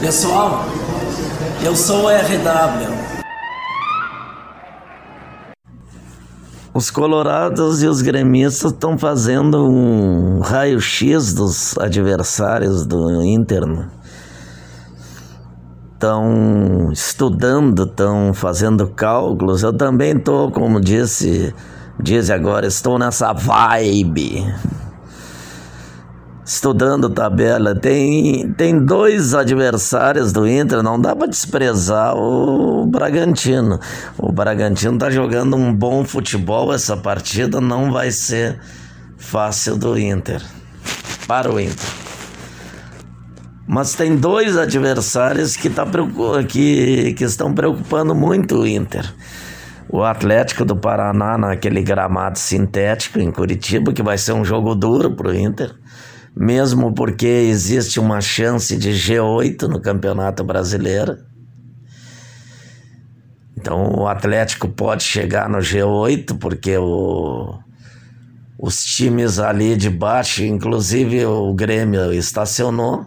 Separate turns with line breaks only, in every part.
Pessoal, eu sou o RW. Os colorados e os gremistas estão fazendo um raio-x dos adversários do Inter. Estão estudando, estão fazendo cálculos. Eu também estou, como disse, diz agora, estou nessa vibe estudando tabela. Tem, tem dois adversários do Inter, não dá para desprezar o Bragantino. O Bragantino está jogando um bom futebol, essa partida não vai ser fácil do Inter. Para o Inter. Mas tem dois adversários que, tá, que, que estão preocupando muito o Inter. O Atlético do Paraná naquele gramado sintético em Curitiba, que vai ser um jogo duro para o Inter mesmo porque existe uma chance de G8 no Campeonato Brasileiro. Então o Atlético pode chegar no G8, porque o, os times ali de baixo, inclusive o Grêmio, estacionou.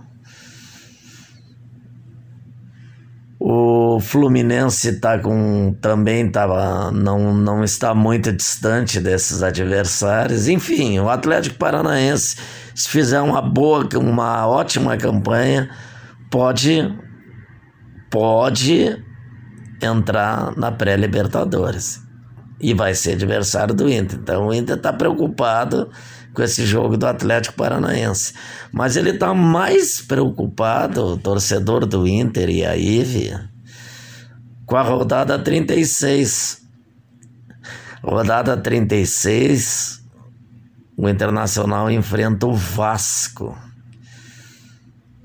O Fluminense tá com também tava, não, não está muito distante desses adversários. Enfim, o Atlético Paranaense, se fizer uma boa, uma ótima campanha, pode pode entrar na pré-Libertadores. E vai ser adversário do Inter. Então o Inter está preocupado com esse jogo do Atlético Paranaense. Mas ele está mais preocupado, o torcedor do Inter e a Ive, com a rodada 36. Rodada 36, o Internacional enfrenta o Vasco.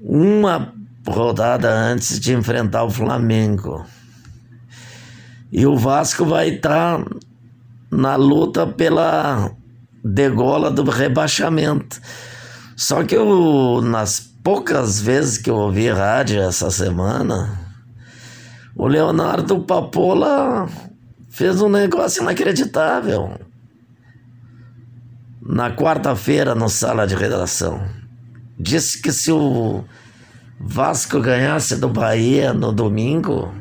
Uma rodada antes de enfrentar o Flamengo. E o Vasco vai estar tá na luta pela degola do rebaixamento. Só que eu, nas poucas vezes que eu ouvi rádio essa semana, o Leonardo Papola fez um negócio inacreditável. Na quarta-feira, no sala de redação, disse que se o Vasco ganhasse do Bahia no domingo,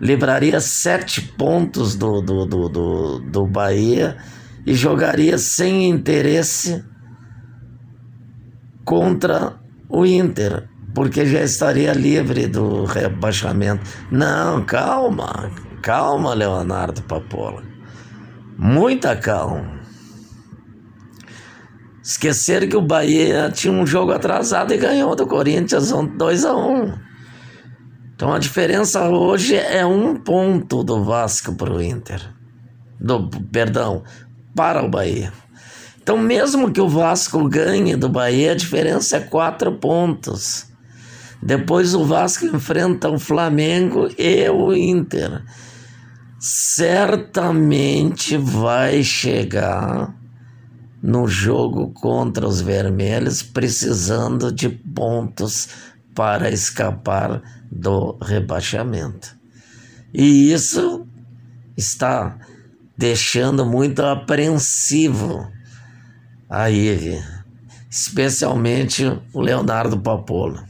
livraria sete pontos do, do, do, do, do Bahia e jogaria sem interesse contra o Inter, porque já estaria livre do rebaixamento. Não, calma, calma, Leonardo Papola. Muita calma. Esqueceram que o Bahia tinha um jogo atrasado e ganhou do Corinthians 2 a 1 Então a diferença hoje é um ponto do Vasco para o Inter. Do, perdão, para o Bahia. Então, mesmo que o Vasco ganhe do Bahia, a diferença é quatro pontos. Depois o Vasco enfrenta o Flamengo e o Inter. Certamente vai chegar no jogo contra os vermelhos precisando de pontos para escapar do rebaixamento. E isso está deixando muito apreensivo a Ive, especialmente o Leonardo Papola.